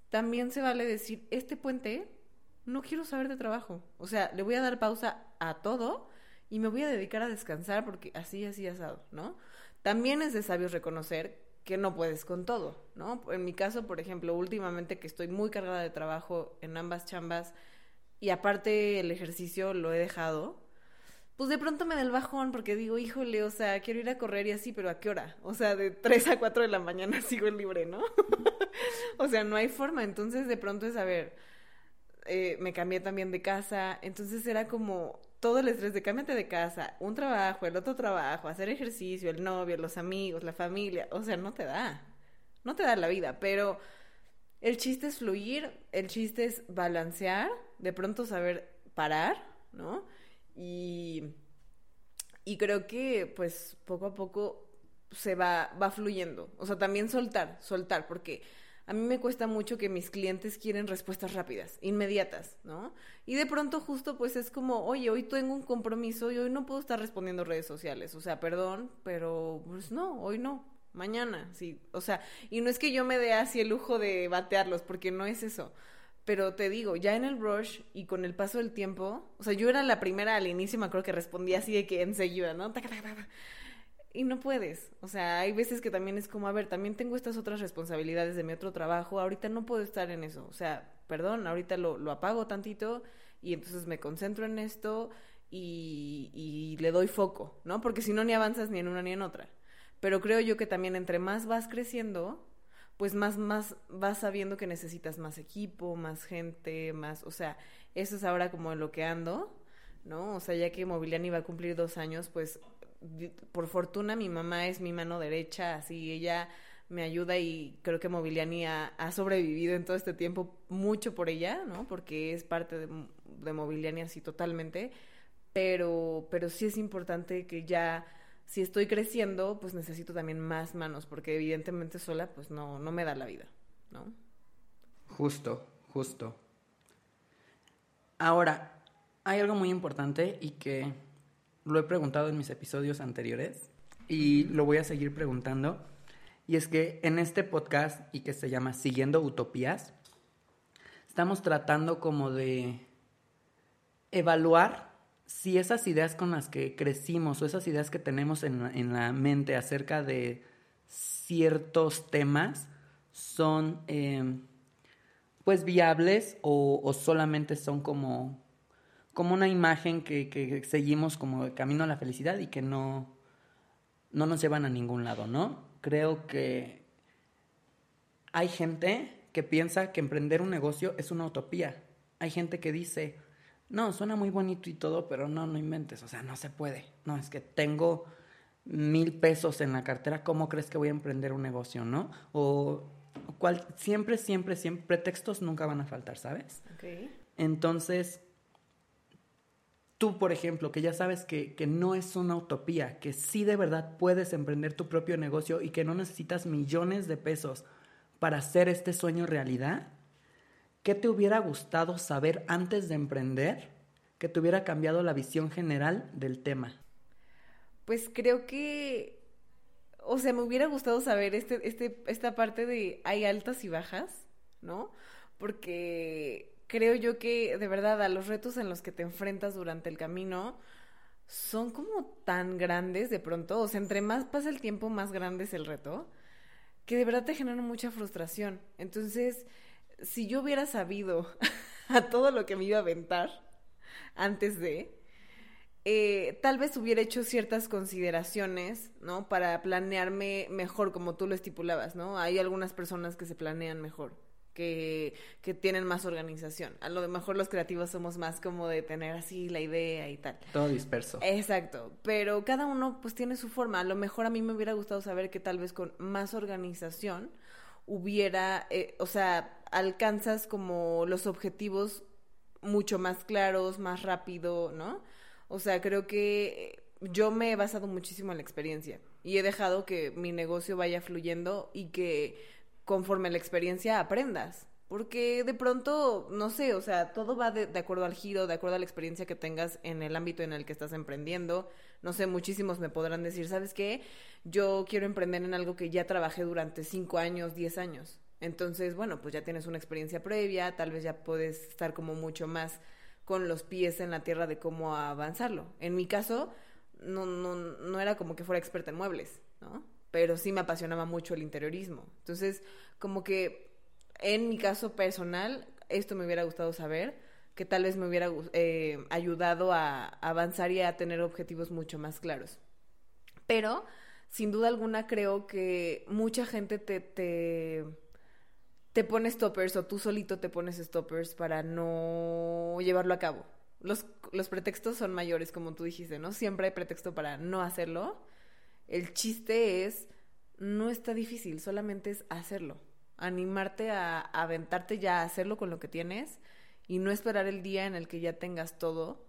S3: también se vale decir, este puente no quiero saber de trabajo. O sea, le voy a dar pausa a todo y me voy a dedicar a descansar porque así, así, asado, ¿no? También es de sabios reconocer que no puedes con todo, ¿no? En mi caso, por ejemplo, últimamente que estoy muy cargada de trabajo en ambas chambas y aparte el ejercicio lo he dejado, pues de pronto me da el bajón porque digo, híjole, o sea, quiero ir a correr y así, pero ¿a qué hora? O sea, de (laughs) 3 a 4 de la mañana (laughs) sigo libre, ¿no? (laughs) o sea, no hay forma. Entonces, de pronto es, a ver, eh, me cambié también de casa, entonces era como todo el estrés de cámbiate de casa, un trabajo, el otro trabajo, hacer ejercicio, el novio, los amigos, la familia, o sea, no te da, no te da la vida, pero el chiste es fluir, el chiste es balancear, de pronto saber parar, ¿no? Y, y creo que pues poco a poco se va, va fluyendo, o sea, también soltar, soltar, porque a mí me cuesta mucho que mis clientes quieren respuestas rápidas, inmediatas, ¿no? Y de pronto justo pues es como, oye, hoy tengo un compromiso y hoy no puedo estar respondiendo redes sociales, o sea, perdón, pero pues no, hoy no, mañana, sí. O sea, y no es que yo me dé así el lujo de batearlos, porque no es eso. Pero te digo, ya en el rush y con el paso del tiempo, o sea, yo era la primera al inicio, me acuerdo que respondía así de que enseguida, ¿no? Y no puedes. O sea, hay veces que también es como, a ver, también tengo estas otras responsabilidades de mi otro trabajo, ahorita no puedo estar en eso. O sea, perdón, ahorita lo, lo apago tantito y entonces me concentro en esto y, y le doy foco, ¿no? Porque si no, ni avanzas ni en una ni en otra. Pero creo yo que también entre más vas creciendo, pues más, más vas sabiendo que necesitas más equipo, más gente, más, o sea, eso es ahora como lo que ando, ¿no? O sea, ya que Mobiliani va a cumplir dos años, pues por fortuna mi mamá es mi mano derecha, así ella me ayuda y creo que Mobiliani ha, sobrevivido en todo este tiempo mucho por ella, ¿no? Porque es parte de, de así totalmente, pero, pero sí es importante que ya si estoy creciendo, pues necesito también más manos, porque evidentemente sola, pues no, no me da la vida, ¿no?
S2: Justo, justo. Ahora, hay algo muy importante y que lo he preguntado en mis episodios anteriores y lo voy a seguir preguntando. Y es que en este podcast, y que se llama Siguiendo Utopías, estamos tratando como de evaluar si esas ideas con las que crecimos o esas ideas que tenemos en, la mente acerca de ciertos temas son eh, pues viables o, solamente son como, como una imagen que, seguimos como camino a la felicidad y que no, no nos llevan a ningún lado, ¿no? Creo que hay gente que piensa que emprender un negocio es una utopía. Hay gente que dice, no, suena muy bonito y todo, pero no, no inventes, o sea, no se puede. No, es que tengo mil pesos en la cartera, ¿cómo crees que voy a emprender un negocio, no? O cual, siempre, siempre, siempre, pretextos nunca van a faltar, ¿sabes?
S3: Okay.
S2: Entonces, tú, por ejemplo, que ya sabes que, que no es una utopía, que sí de verdad puedes emprender tu propio negocio y que no necesitas millones de pesos para hacer este sueño realidad, ¿Qué te hubiera gustado saber antes de emprender que te hubiera cambiado la visión general del tema?
S3: Pues creo que, o sea, me hubiera gustado saber este, este, esta parte de hay altas y bajas, ¿no? Porque creo yo que de verdad a los retos en los que te enfrentas durante el camino son como tan grandes de pronto, o sea, entre más pasa el tiempo, más grande es el reto, que de verdad te generan mucha frustración. Entonces, si yo hubiera sabido (laughs) a todo lo que me iba a aventar antes de, eh, tal vez hubiera hecho ciertas consideraciones, ¿no? Para planearme mejor, como tú lo estipulabas, ¿no? Hay algunas personas que se planean mejor, que, que tienen más organización. A lo mejor los creativos somos más como de tener así la idea y tal.
S2: Todo disperso.
S3: Exacto, pero cada uno pues tiene su forma. A lo mejor a mí me hubiera gustado saber que tal vez con más organización hubiera, eh, o sea, alcanzas como los objetivos mucho más claros, más rápido, ¿no? O sea, creo que yo me he basado muchísimo en la experiencia y he dejado que mi negocio vaya fluyendo y que conforme la experiencia aprendas. Porque de pronto, no sé, o sea, todo va de, de, acuerdo al giro, de acuerdo a la experiencia que tengas en el ámbito en el que estás emprendiendo. No sé, muchísimos me podrán decir, ¿sabes qué? Yo quiero emprender en algo que ya trabajé durante cinco años, diez años. Entonces, bueno, pues ya tienes una experiencia previa, tal vez ya puedes estar como mucho más con los pies en la tierra de cómo avanzarlo. En mi caso, no, no, no era como que fuera experta en muebles, ¿no? Pero sí me apasionaba mucho el interiorismo. Entonces, como que en mi caso personal, esto me hubiera gustado saber, que tal vez me hubiera eh, ayudado a, avanzar y a tener objetivos mucho más claros. Pero, sin duda alguna, creo que mucha gente te, te, te pone stoppers o tú solito te pones stoppers para no llevarlo a cabo. Los, los pretextos son mayores, como tú dijiste, ¿no? Siempre hay pretexto para no hacerlo. El chiste es, no está difícil, solamente es hacerlo animarte a, aventarte ya a hacerlo con lo que tienes y no esperar el día en el que ya tengas todo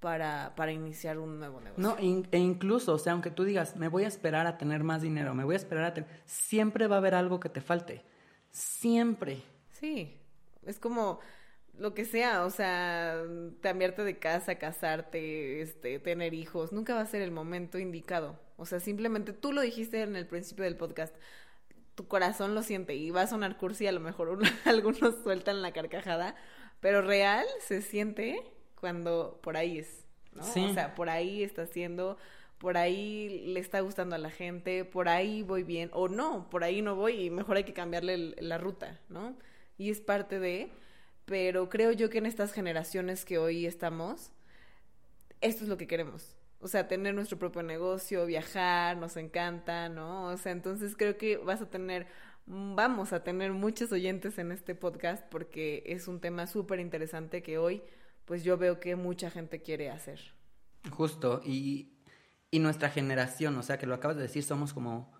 S3: para, para iniciar un nuevo negocio.
S2: No, e incluso, o sea, aunque tú digas, me voy a esperar a tener más dinero, me voy a esperar a tener... Siempre va a haber algo que te falte. Siempre.
S3: Sí, es como lo que sea, o sea, cambiarte de casa, casarte, este, tener hijos, nunca va a ser el momento indicado. O sea, simplemente tú lo dijiste en el principio del podcast, tu corazón lo siente y va a sonar cursi, a lo mejor (laughs) algunos sueltan la carcajada, pero real se siente cuando por ahí es, ¿no? O sea, por ahí está haciendo, por ahí le está gustando a la gente, por ahí voy bien, o no, por ahí no voy y mejor hay que cambiarle la ruta, ¿no? Y es parte de pero creo yo que en estas generaciones que hoy estamos, esto es lo que queremos. O sea, tener nuestro propio negocio, viajar, nos encanta, ¿no? O sea, entonces creo que vas a tener, vamos a tener muchos oyentes en este podcast porque es un tema súper interesante que hoy, pues yo veo que mucha gente quiere hacer.
S2: Justo, y, y nuestra generación, o sea, que lo acabas de decir, somos como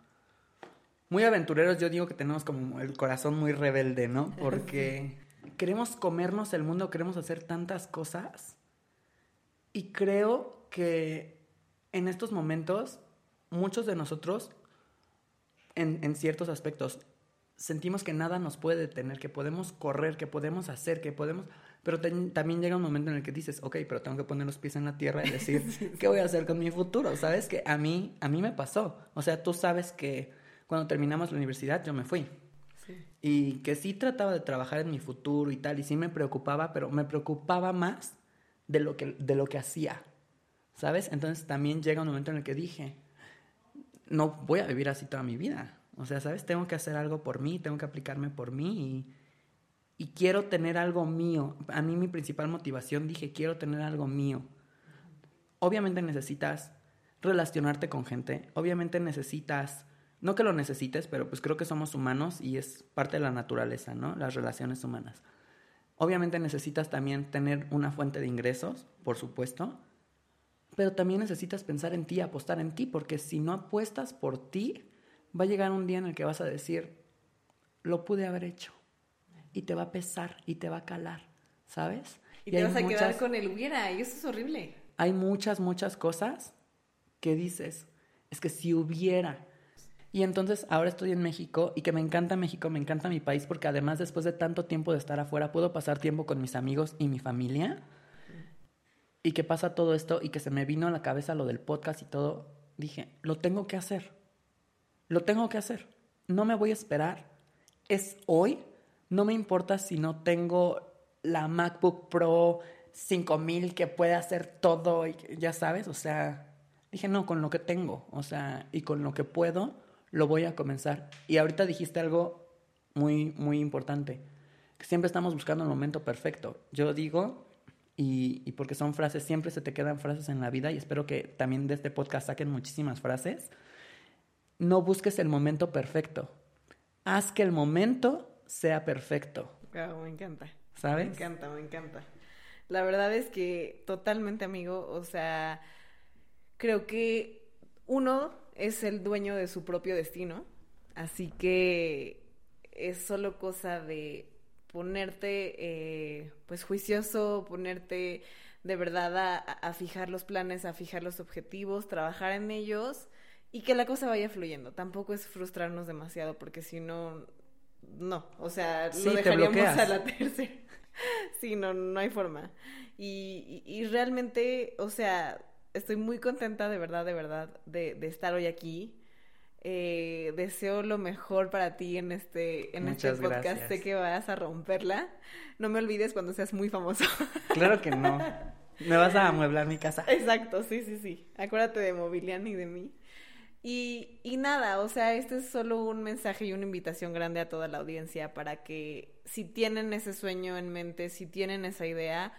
S2: muy aventureros, yo digo que tenemos como el corazón muy rebelde, ¿no? (laughs) Porque queremos comernos el mundo, queremos hacer tantas cosas. Y creo que en estos momentos, muchos de nosotros, en, ciertos aspectos, sentimos que nada nos puede detener, que podemos correr, que podemos hacer, que podemos... Pero también llega un momento en el que dices, ok, pero tengo que poner los pies en la tierra y decir, (laughs) ¿qué voy a hacer con mi futuro? ¿Sabes? Que a mí, a mí me pasó. O sea, tú sabes que cuando terminamos la universidad yo me fui. Y que sí trataba de trabajar en mi futuro y tal, y sí me preocupaba, pero me preocupaba más de lo que, de lo que hacía, ¿sabes? Entonces también llega un momento en el que dije, no voy a vivir así toda mi vida. O sea, ¿sabes? Tengo que hacer algo por mí, tengo que aplicarme por mí y, quiero tener algo mío. A mí mi principal motivación dije, quiero tener algo mío. Obviamente necesitas relacionarte con gente, obviamente necesitas no que lo necesites, pero pues creo que somos humanos y es parte de la naturaleza, ¿no? Las relaciones humanas. Obviamente necesitas también tener una fuente de ingresos, por supuesto, pero también necesitas pensar en ti, apostar en ti, porque si no apuestas por ti, va a llegar un día en el que vas a decir, lo pude haber hecho, y te va a pesar, y te va a calar, ¿sabes?
S3: Y, te vas a quedar con el hubiera, y eso es horrible.
S2: Hay muchas, muchas cosas que dices, es que si hubiera, y entonces ahora estoy en México y que me encanta México, me encanta mi país porque además después de tanto tiempo de estar afuera puedo pasar tiempo con mis amigos y mi familia. Y que pasa todo esto y que se me vino a la cabeza lo del podcast y todo, dije, lo tengo que hacer. Lo tengo que hacer. No me voy a esperar. Es hoy. No me importa si no tengo la MacBook Pro 5000 que puede hacer todo, y, ya sabes, o sea, dije, no, con lo que tengo, o sea, y con lo que puedo, lo voy a comenzar. Y ahorita dijiste algo muy, muy importante, que siempre estamos buscando el momento perfecto. Yo digo, y, y, porque son frases, siempre se te quedan frases en la vida y espero que también de este podcast saquen muchísimas frases. No busques el momento perfecto. Haz que el momento sea perfecto.
S3: me encanta.
S2: ¿Sabes?
S3: Me encanta, me encanta. La verdad es que totalmente, amigo, o sea, creo que uno es el dueño de su propio destino, así que es solo cosa de ponerte eh, pues juicioso, ponerte de verdad a, fijar los planes, a fijar los objetivos, trabajar en ellos y que la cosa vaya fluyendo. Tampoco es frustrarnos demasiado porque si no, no, o sea, lo dejaríamos a la tercera. (laughs) sí, no, no hay forma. Y, y, y realmente, o sea, estoy muy contenta de verdad, de verdad, de, de estar hoy aquí. Eh, deseo lo mejor para ti en este, en este podcast. Sé que vas a romperla. No me olvides cuando seas muy famoso. (laughs)
S2: Claro que no. Me vas a amueblar mi casa.
S3: Exacto, sí, sí, sí. Acuérdate de Mobiliani y de mí. Y, y nada, o sea, este es solo un mensaje y una invitación grande a toda la audiencia para que si tienen ese sueño en mente, si tienen esa idea,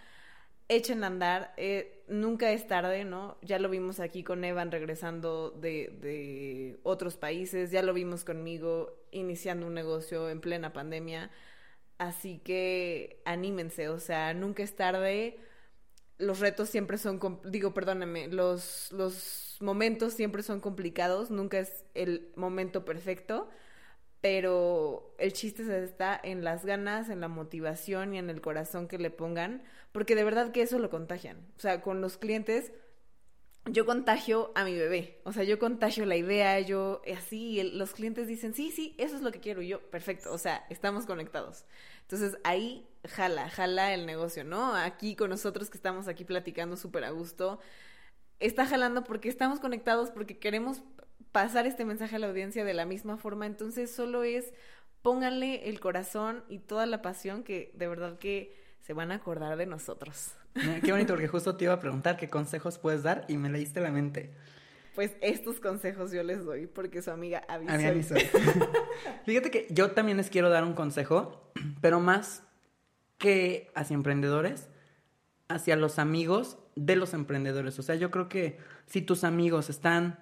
S3: echen a andar, eh, nunca es tarde, ¿no? Ya lo vimos aquí con Evan regresando de, de, otros países, ya lo vimos conmigo iniciando un negocio en plena pandemia, así que anímense, o sea, nunca es tarde, los retos siempre son, digo, perdóname, los, los momentos siempre son complicados, nunca es el momento perfecto, pero el chiste está en las ganas, en la motivación y en el corazón que le pongan, porque de verdad que eso lo contagian. O sea, con los clientes yo contagio a mi bebé, o sea, yo contagio la idea, yo así, los clientes dicen, sí, sí, eso es lo que quiero, y yo, perfecto, o sea, estamos conectados. Entonces ahí jala, jala el negocio, ¿no? Aquí con nosotros que estamos aquí platicando súper a gusto, está jalando porque estamos conectados, porque queremos pasar este mensaje a la audiencia de la misma forma, entonces solo es pónganle el corazón y toda la pasión que de verdad que se van a acordar de nosotros.
S2: Qué bonito, porque justo te iba a preguntar qué consejos puedes dar y me leíste la mente.
S3: Pues estos consejos yo les doy porque su amiga
S2: avisó. (laughs) Fíjate que yo también les quiero dar un consejo, pero más que hacia emprendedores, hacia los amigos de los emprendedores. O sea, yo creo que si tus amigos están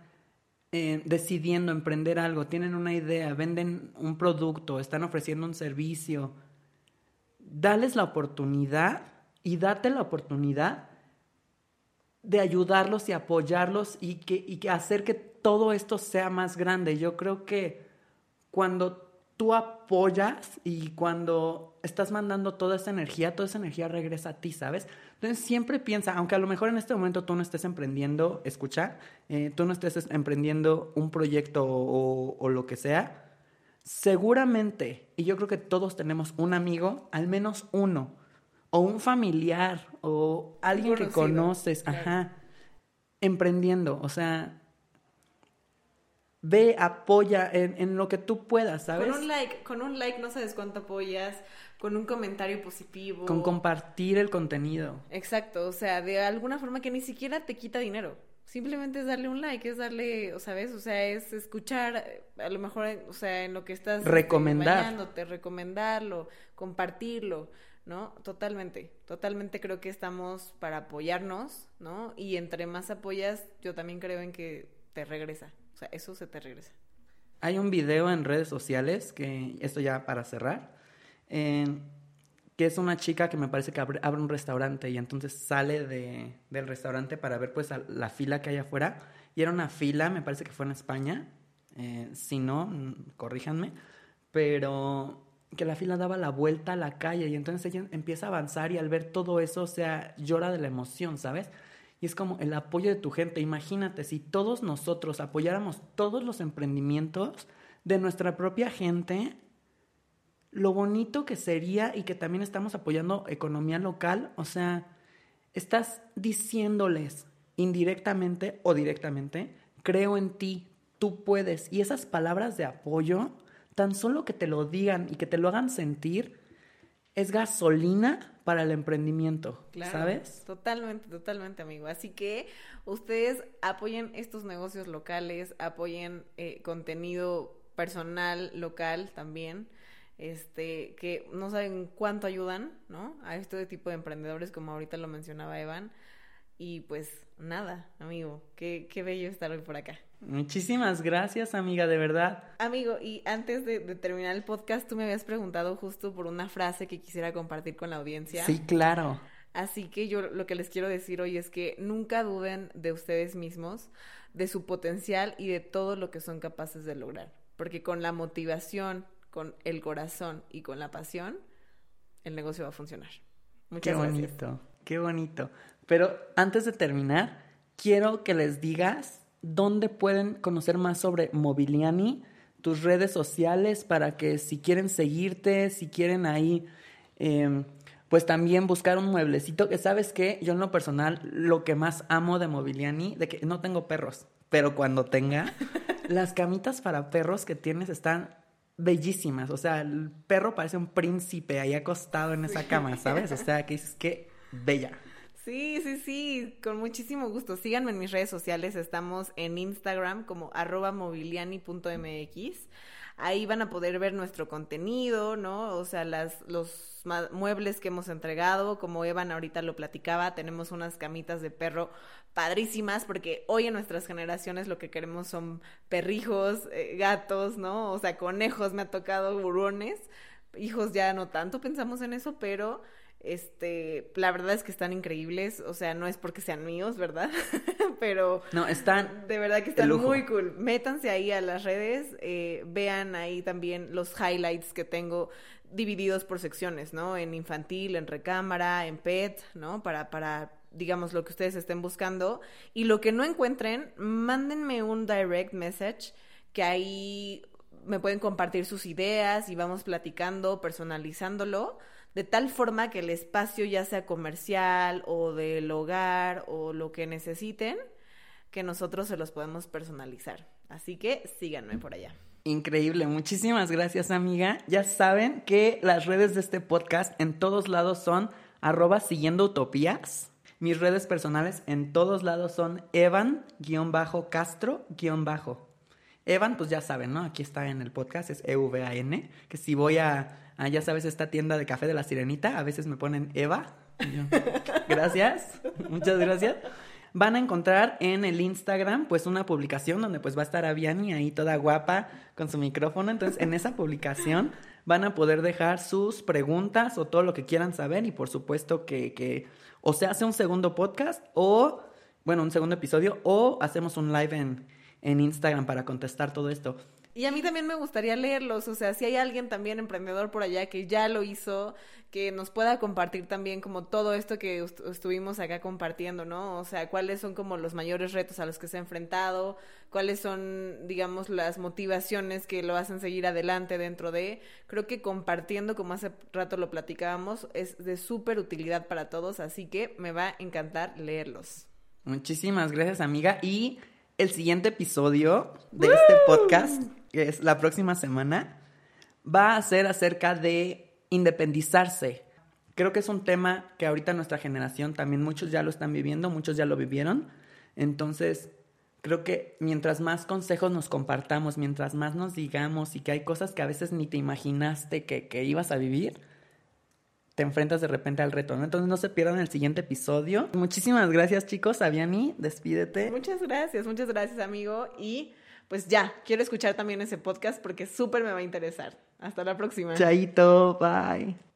S2: eh, decidiendo emprender algo, tienen una idea, venden un producto, están ofreciendo un servicio, dales la oportunidad y date la oportunidad de ayudarlos y apoyarlos y que, y que hacer que todo esto sea más grande. Yo creo que cuando tú apoyas y cuando estás mandando toda esa energía, toda esa energía regresa a ti, ¿sabes? Entonces siempre piensa, aunque a lo mejor en este momento tú no estés emprendiendo, escucha, eh, tú no estés emprendiendo un proyecto o, o, lo que sea, seguramente, y yo creo que todos tenemos un amigo, al menos uno, o un familiar, o alguien que conoces, ajá, emprendiendo, o sea, ve, apoya en, en, lo que tú puedas, ¿sabes?
S3: Con un like, con un like no sabes cuánto apoyas, con un comentario positivo.
S2: Con compartir el contenido.
S3: Exacto, o sea, de alguna forma que ni siquiera te quita dinero. Simplemente es darle un like, es darle, ¿sabes? O sea, es escuchar, a lo mejor, o sea, en lo que estás...
S2: Recomendar.
S3: recomendarlo, compartirlo, ¿no? Totalmente, totalmente creo que estamos para apoyarnos, ¿no? Y entre más apoyas, yo también creo en que te regresa. O sea, eso se te regresa.
S2: Hay un video en redes sociales, que esto ya para cerrar, que es una chica que me parece que abre, un restaurante y entonces sale de, del restaurante para ver pues la fila que hay afuera. Y era una fila, me parece que fue en España, eh, si no, mm, corríjanme, pero que la fila daba la vuelta a la calle y entonces ella empieza a avanzar y al ver todo eso, o sea, llora de la emoción, ¿sabes? Y es como el apoyo de tu gente. Imagínate, si todos nosotros apoyáramos todos los emprendimientos de nuestra propia gente, lo bonito que sería y que también estamos apoyando economía local, o sea, estás diciéndoles indirectamente o directamente, creo en ti, tú puedes. Y esas palabras de apoyo, tan solo que te lo digan y que te lo hagan sentir, es gasolina para el emprendimiento, ¿sabes?
S3: Totalmente, totalmente, amigo. Así que ustedes apoyen estos negocios locales, apoyen eh, contenido personal local también, este, que no saben cuánto ayudan, ¿no? A este tipo de emprendedores, como ahorita lo mencionaba Evan. Y pues nada, amigo, qué, qué bello estar hoy por acá.
S2: Muchísimas gracias, amiga, de verdad.
S3: Amigo, y antes de, terminar el podcast, tú me habías preguntado justo por una frase que quisiera compartir con la audiencia.
S2: Sí, claro.
S3: Así que yo lo que les quiero decir hoy es que nunca duden de ustedes mismos, de su potencial y de todo lo que son capaces de lograr. Porque con la motivación, con el corazón y con la pasión, el negocio va a funcionar.
S2: Muchas qué bonito, qué bonito. Pero antes de terminar, quiero que les digas dónde pueden conocer más sobre Mobiliani, tus redes sociales, para que si quieren seguirte, si quieren ahí, em, pues también buscar un mueblecito, que sabes que yo en lo personal, lo que más amo de Mobiliani, de que no tengo perros, pero cuando tenga, (laughs) las camitas para perros que tienes están bellísimas. O sea, el perro parece un príncipe ahí acostado en esa cama, ¿sabes? O (laughs) sea, que dices que bella.
S3: Sí, sí, sí, con muchísimo gusto. Síganme en mis redes sociales, estamos en Instagram como arroba mobiliani.mx. Ahí van a poder ver nuestro contenido, ¿no? O sea, las, los muebles que hemos entregado, como Evan ahorita lo platicaba, tenemos unas camitas de perro padrísimas, porque hoy en nuestras generaciones lo que queremos son perrijos, eh, gatos, ¿no? O sea, conejos, me ha tocado burones. Hijos ya no tanto pensamos en eso, pero este, la verdad es que están increíbles, o sea, no es porque sean míos, ¿verdad? (laughs) Pero...
S2: No, están...
S3: De verdad que están muy cool. Métanse ahí a las redes, eh, vean ahí también los highlights que tengo divididos por secciones, ¿no? En infantil, en recámara, en pet, ¿no? Para, para digamos, lo que ustedes estén buscando. Y lo que no encuentren, mándenme un direct message que ahí me pueden compartir sus ideas y vamos platicando, personalizándolo, de tal forma que el espacio ya sea comercial o del hogar o lo que necesiten, que nosotros se los podemos personalizar. Así que síganme por allá.
S2: Increíble, muchísimas gracias amiga. Ya saben que las redes de este podcast en todos lados son arroba siguiendo utopías. Mis redes personales en todos lados son evan-castro-bajo. Evan, pues ya saben, ¿no? Aquí está en el podcast, es E-V-A-N. Que si voy a, ya sabes, esta tienda de café de la sirenita, a veces me ponen Eva. (laughs) gracias, muchas gracias. Van a encontrar en el Instagram, pues, una publicación donde, pues, va a estar Aviani ahí toda guapa con su micrófono. Entonces, en esa publicación van a poder dejar sus preguntas o todo lo que quieran saber. Y, por supuesto, que, que o se hace un segundo podcast o, bueno, un segundo episodio o hacemos un live en en Instagram para contestar todo esto.
S3: Y a mí también me gustaría leerlos, o sea, si hay alguien también emprendedor por allá que ya lo hizo, que nos pueda compartir también como todo esto que estuvimos acá compartiendo, ¿no? O sea, cuáles son como los mayores retos a los que se ha enfrentado, cuáles son, digamos, las motivaciones que lo hacen seguir adelante dentro de. Creo que compartiendo, como hace rato lo platicábamos, es de súper utilidad para todos, así que me va a encantar leerlos.
S2: Muchísimas gracias, amiga. Y el siguiente episodio de este podcast, que es la próxima semana, va a ser acerca de independizarse. Creo que es un tema que ahorita nuestra generación también muchos ya lo están viviendo, muchos ya lo vivieron. Entonces, creo que mientras más consejos nos compartamos, mientras más nos digamos y que hay cosas que a veces ni te imaginaste que, que ibas a vivir, te enfrentas de repente al reto, ¿no? Entonces no se pierdan el siguiente episodio. Muchísimas gracias, chicos. Aviani, despídete.
S3: Muchas gracias, muchas gracias, amigo. Y pues ya, quiero escuchar también ese podcast porque súper me va a interesar. Hasta la próxima.
S2: Chaito, bye.